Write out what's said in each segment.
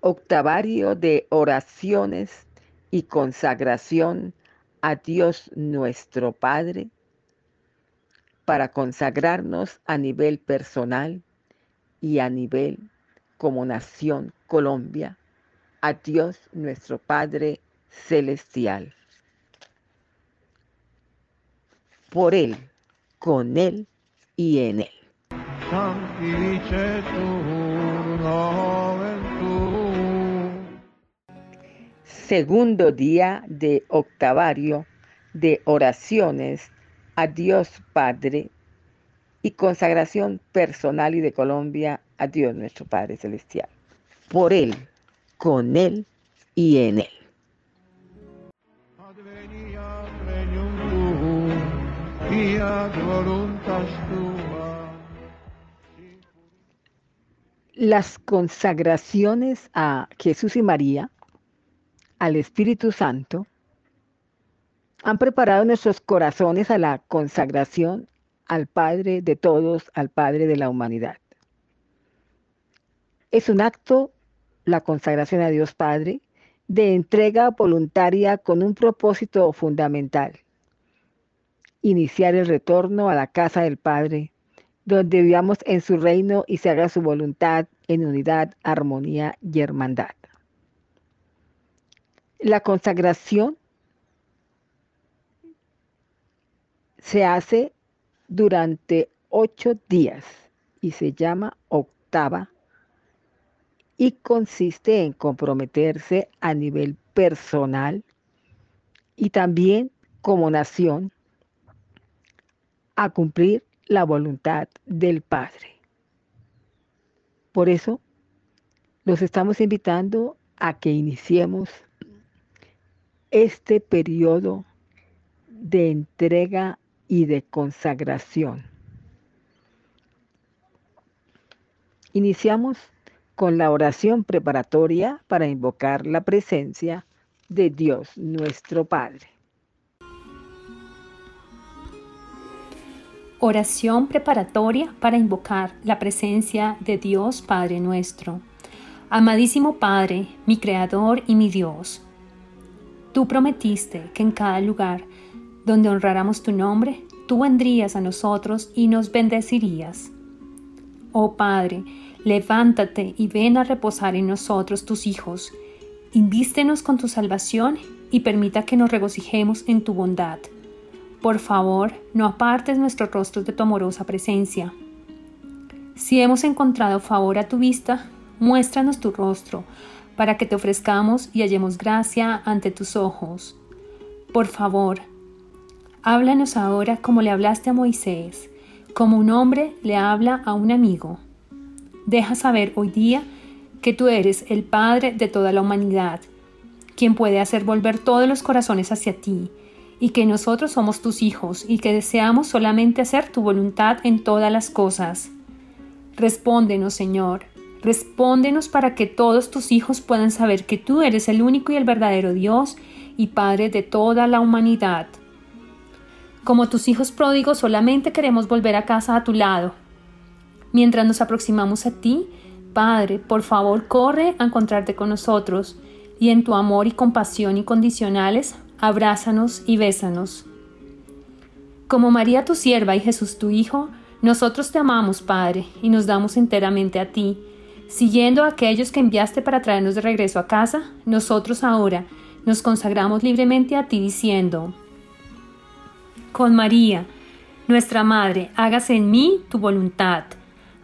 Octavario de oraciones y consagración a Dios nuestro Padre para consagrarnos a nivel personal y a nivel como nación Colombia a Dios nuestro Padre celestial. Por Él, con Él y en Él. Segundo día de octavario de oraciones a Dios Padre y consagración personal y de Colombia a Dios nuestro Padre Celestial. Por Él, con Él y en Él. Las consagraciones a Jesús y María, al Espíritu Santo, han preparado nuestros corazones a la consagración al Padre de todos, al Padre de la humanidad. Es un acto, la consagración a Dios Padre, de entrega voluntaria con un propósito fundamental, iniciar el retorno a la casa del Padre, donde vivamos en su reino y se haga su voluntad en unidad, armonía y hermandad. La consagración se hace durante ocho días y se llama octava y consiste en comprometerse a nivel personal y también como nación a cumplir la voluntad del Padre. Por eso, los estamos invitando a que iniciemos este periodo de entrega y de consagración. Iniciamos con la oración preparatoria para invocar la presencia de Dios nuestro Padre. Oración preparatoria para invocar la presencia de Dios Padre nuestro. Amadísimo Padre, mi Creador y mi Dios, tú prometiste que en cada lugar donde honráramos tu nombre, tú vendrías a nosotros y nos bendecirías. Oh Padre, levántate y ven a reposar en nosotros tus hijos. Invístenos con tu salvación y permita que nos regocijemos en tu bondad. Por favor, no apartes nuestros rostros de tu amorosa presencia. Si hemos encontrado favor a tu vista, muéstranos tu rostro, para que te ofrezcamos y hallemos gracia ante tus ojos. Por favor, Háblanos ahora como le hablaste a Moisés, como un hombre le habla a un amigo. Deja saber hoy día que tú eres el Padre de toda la humanidad, quien puede hacer volver todos los corazones hacia ti, y que nosotros somos tus hijos y que deseamos solamente hacer tu voluntad en todas las cosas. Respóndenos, Señor, respóndenos para que todos tus hijos puedan saber que tú eres el único y el verdadero Dios y Padre de toda la humanidad. Como tus hijos pródigos solamente queremos volver a casa a tu lado. Mientras nos aproximamos a ti, Padre, por favor corre a encontrarte con nosotros y en tu amor y compasión incondicionales, abrázanos y bésanos. Como María tu sierva y Jesús tu Hijo, nosotros te amamos, Padre, y nos damos enteramente a ti. Siguiendo a aquellos que enviaste para traernos de regreso a casa, nosotros ahora nos consagramos libremente a ti diciendo, con María, nuestra Madre, hágase en mí tu voluntad.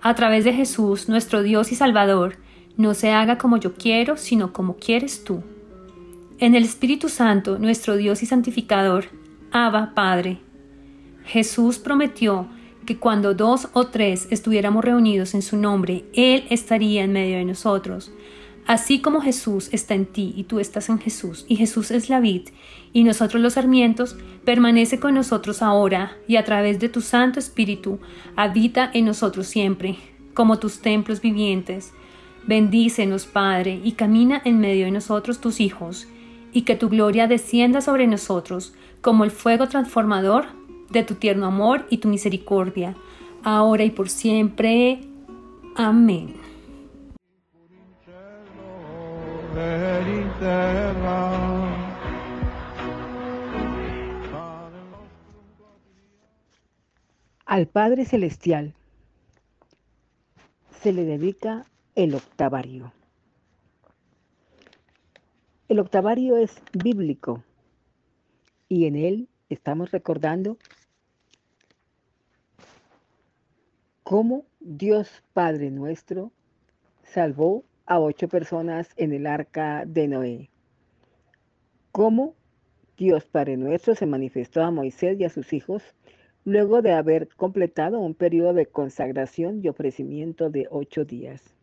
A través de Jesús, nuestro Dios y Salvador, no se haga como yo quiero, sino como quieres tú. En el Espíritu Santo, nuestro Dios y Santificador, Abba, Padre. Jesús prometió que cuando dos o tres estuviéramos reunidos en su nombre, Él estaría en medio de nosotros. Así como Jesús está en ti y tú estás en Jesús, y Jesús es la vid, y nosotros los sarmientos, permanece con nosotros ahora, y a través de tu Santo Espíritu, habita en nosotros siempre, como tus templos vivientes. Bendícenos, Padre, y camina en medio de nosotros tus hijos, y que tu gloria descienda sobre nosotros, como el fuego transformador de tu tierno amor y tu misericordia. ahora y por siempre. Amén. Al Padre Celestial se le dedica el octavario. El octavario es bíblico y en él estamos recordando cómo Dios Padre nuestro salvó a ocho personas en el arca de Noé. Cómo Dios Padre nuestro se manifestó a Moisés y a sus hijos luego de haber completado un periodo de consagración y ofrecimiento de ocho días.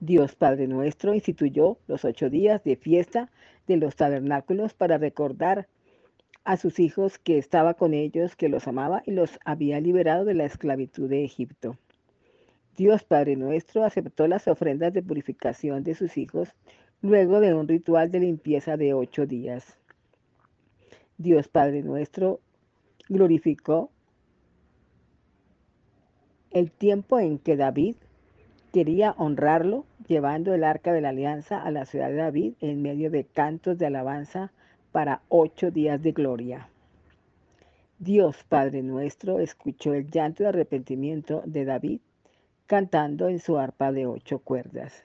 Dios Padre nuestro instituyó los ocho días de fiesta de los tabernáculos para recordar a sus hijos que estaba con ellos, que los amaba y los había liberado de la esclavitud de Egipto. Dios Padre nuestro aceptó las ofrendas de purificación de sus hijos luego de un ritual de limpieza de ocho días. Dios Padre nuestro glorificó el tiempo en que David quería honrarlo llevando el arca de la alianza a la ciudad de David en medio de cantos de alabanza para ocho días de gloria. Dios Padre nuestro escuchó el llanto de arrepentimiento de David cantando en su arpa de ocho cuerdas.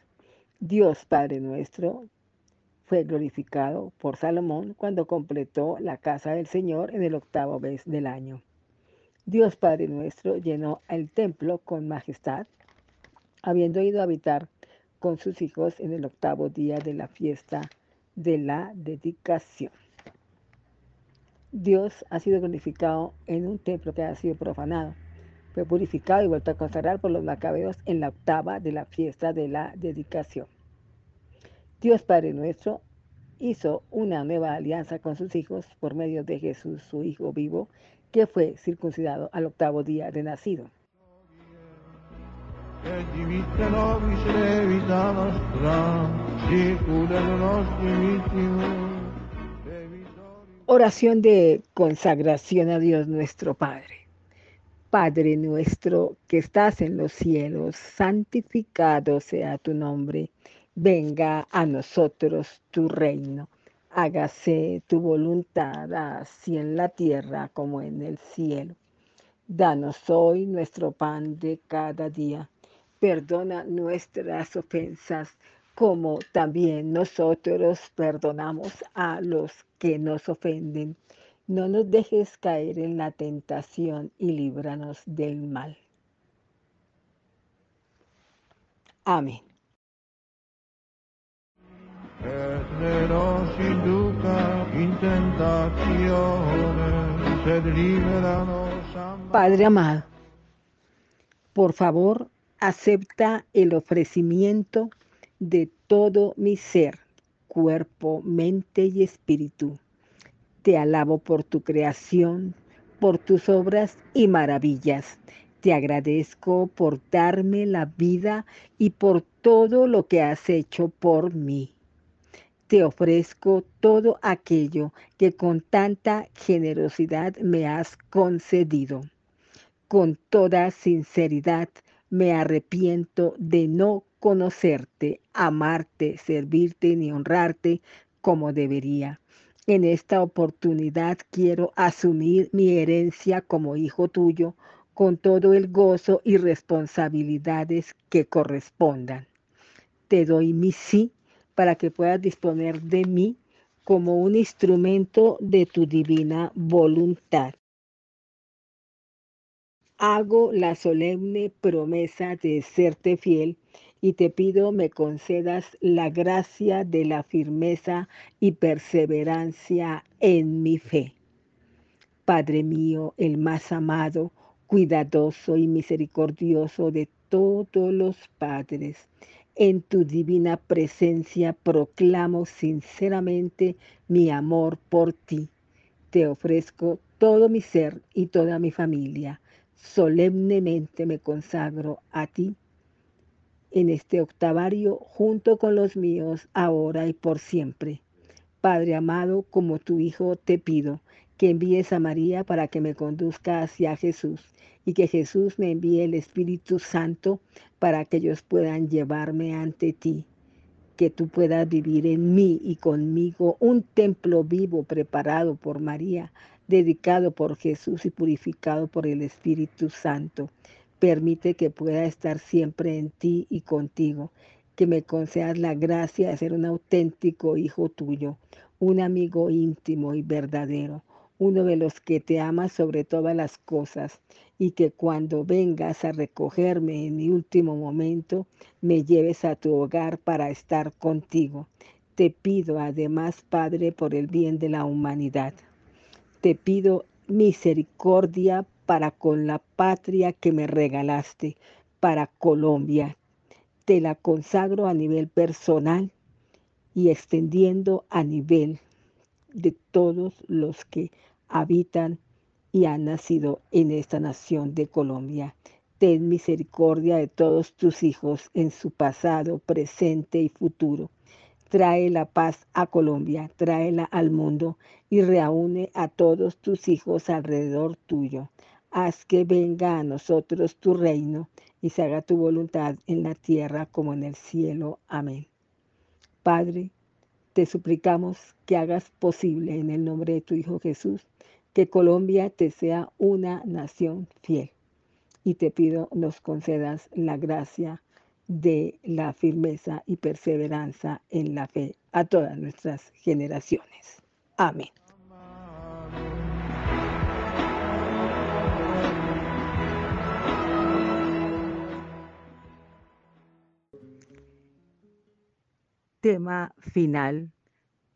Dios Padre nuestro fue glorificado por Salomón cuando completó la casa del Señor en el octavo mes del año. Dios Padre nuestro llenó el templo con majestad habiendo ido a habitar con sus hijos en el octavo día de la fiesta de la dedicación. Dios ha sido glorificado en un templo que ha sido profanado. Fue purificado y vuelto a consagrar por los macabeos en la octava de la fiesta de la dedicación. Dios Padre nuestro hizo una nueva alianza con sus hijos por medio de Jesús, su Hijo vivo, que fue circuncidado al octavo día de nacido. Oración de consagración a Dios nuestro Padre. Padre nuestro que estás en los cielos, santificado sea tu nombre. Venga a nosotros tu reino. Hágase tu voluntad así en la tierra como en el cielo. Danos hoy nuestro pan de cada día perdona nuestras ofensas, como también nosotros perdonamos a los que nos ofenden. No nos dejes caer en la tentación y líbranos del mal. Amén. Padre amado, por favor, acepta el ofrecimiento de todo mi ser, cuerpo, mente y espíritu. Te alabo por tu creación, por tus obras y maravillas. Te agradezco por darme la vida y por todo lo que has hecho por mí. Te ofrezco todo aquello que con tanta generosidad me has concedido. Con toda sinceridad me arrepiento de no conocerte, amarte, servirte ni honrarte como debería. En esta oportunidad quiero asumir mi herencia como hijo tuyo con todo el gozo y responsabilidades que correspondan. Te doy mi sí para que puedas disponer de mí como un instrumento de tu divina voluntad hago la solemne promesa de serte fiel y te pido me concedas la gracia de la firmeza y perseverancia en mi fe. Padre mío, el más amado, cuidadoso y misericordioso de todos los padres, en tu divina presencia proclamo sinceramente mi amor por ti. Te ofrezco todo mi ser y toda mi familia solemnemente me consagro a ti en este octavario junto con los míos ahora y por siempre. Padre amado, como tu Hijo te pido que envíes a María para que me conduzca hacia Jesús y que Jesús me envíe el Espíritu Santo para que ellos puedan llevarme ante ti, que tú puedas vivir en mí y conmigo un templo vivo preparado por María, dedicado por Jesús y purificado por el Espíritu Santo. Permite que pueda estar siempre en ti y contigo, que me concedas la gracia de ser un auténtico hijo tuyo, un amigo íntimo y verdadero, uno de los que te ama sobre todas las cosas y que cuando vengas a recogerme en mi último momento, me lleves a tu hogar para estar contigo. Te pido además, Padre, por el bien de la humanidad. Te pido misericordia para con la patria que me regalaste, para Colombia. Te la consagro a nivel personal y extendiendo a nivel de todos los que habitan y han nacido en esta nación de Colombia. Ten misericordia de todos tus hijos en su pasado, presente y futuro. Trae la paz a Colombia, tráela al mundo y reúne a todos tus hijos alrededor tuyo haz que venga a nosotros tu reino y se haga tu voluntad en la tierra como en el cielo. Amén. Padre, te suplicamos que hagas posible en el nombre de tu Hijo Jesús que Colombia te sea una nación fiel. Y te pido nos concedas la gracia de la firmeza y perseverancia en la fe a todas nuestras generaciones. Amén. tema final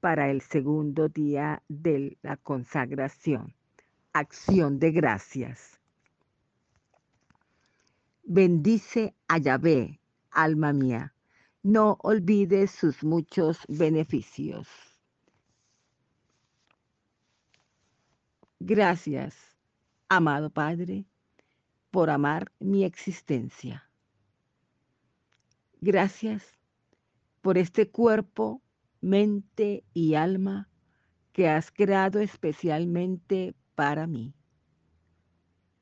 para el segundo día de la consagración. Acción de gracias. Bendice a Yahvé, alma mía. No olvides sus muchos beneficios. Gracias, amado Padre, por amar mi existencia. Gracias por este cuerpo, mente y alma que has creado especialmente para mí.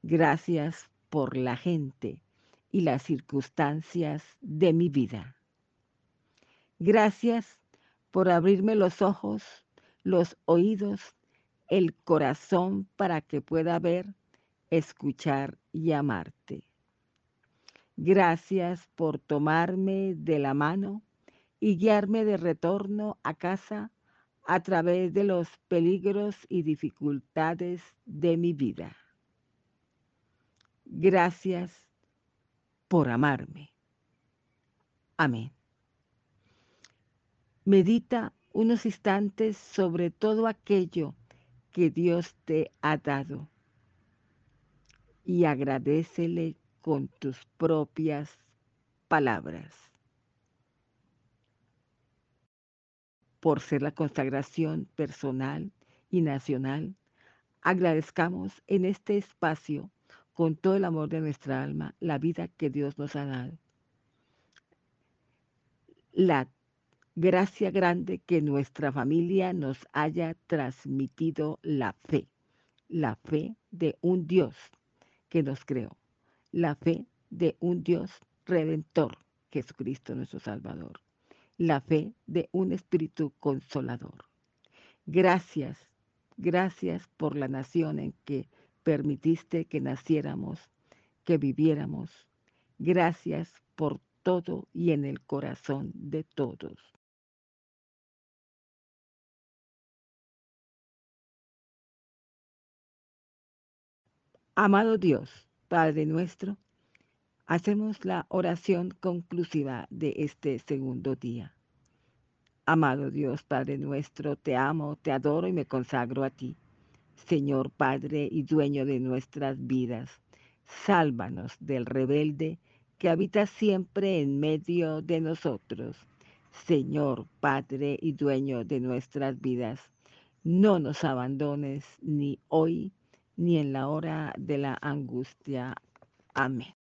Gracias por la gente y las circunstancias de mi vida. Gracias por abrirme los ojos, los oídos, el corazón para que pueda ver, escuchar y amarte. Gracias por tomarme de la mano y guiarme de retorno a casa a través de los peligros y dificultades de mi vida. Gracias por amarme. Amén. Medita unos instantes sobre todo aquello que Dios te ha dado y agradecele con tus propias palabras. por ser la consagración personal y nacional, agradezcamos en este espacio, con todo el amor de nuestra alma, la vida que Dios nos ha dado. La gracia grande que nuestra familia nos haya transmitido la fe, la fe de un Dios que nos creó, la fe de un Dios redentor, Jesucristo nuestro Salvador la fe de un espíritu consolador. Gracias, gracias por la nación en que permitiste que naciéramos, que viviéramos. Gracias por todo y en el corazón de todos. Amado Dios, Padre nuestro, Hacemos la oración conclusiva de este segundo día. Amado Dios, Padre nuestro, te amo, te adoro y me consagro a ti. Señor Padre y dueño de nuestras vidas, sálvanos del rebelde que habita siempre en medio de nosotros. Señor Padre y dueño de nuestras vidas, no nos abandones ni hoy ni en la hora de la angustia. Amén.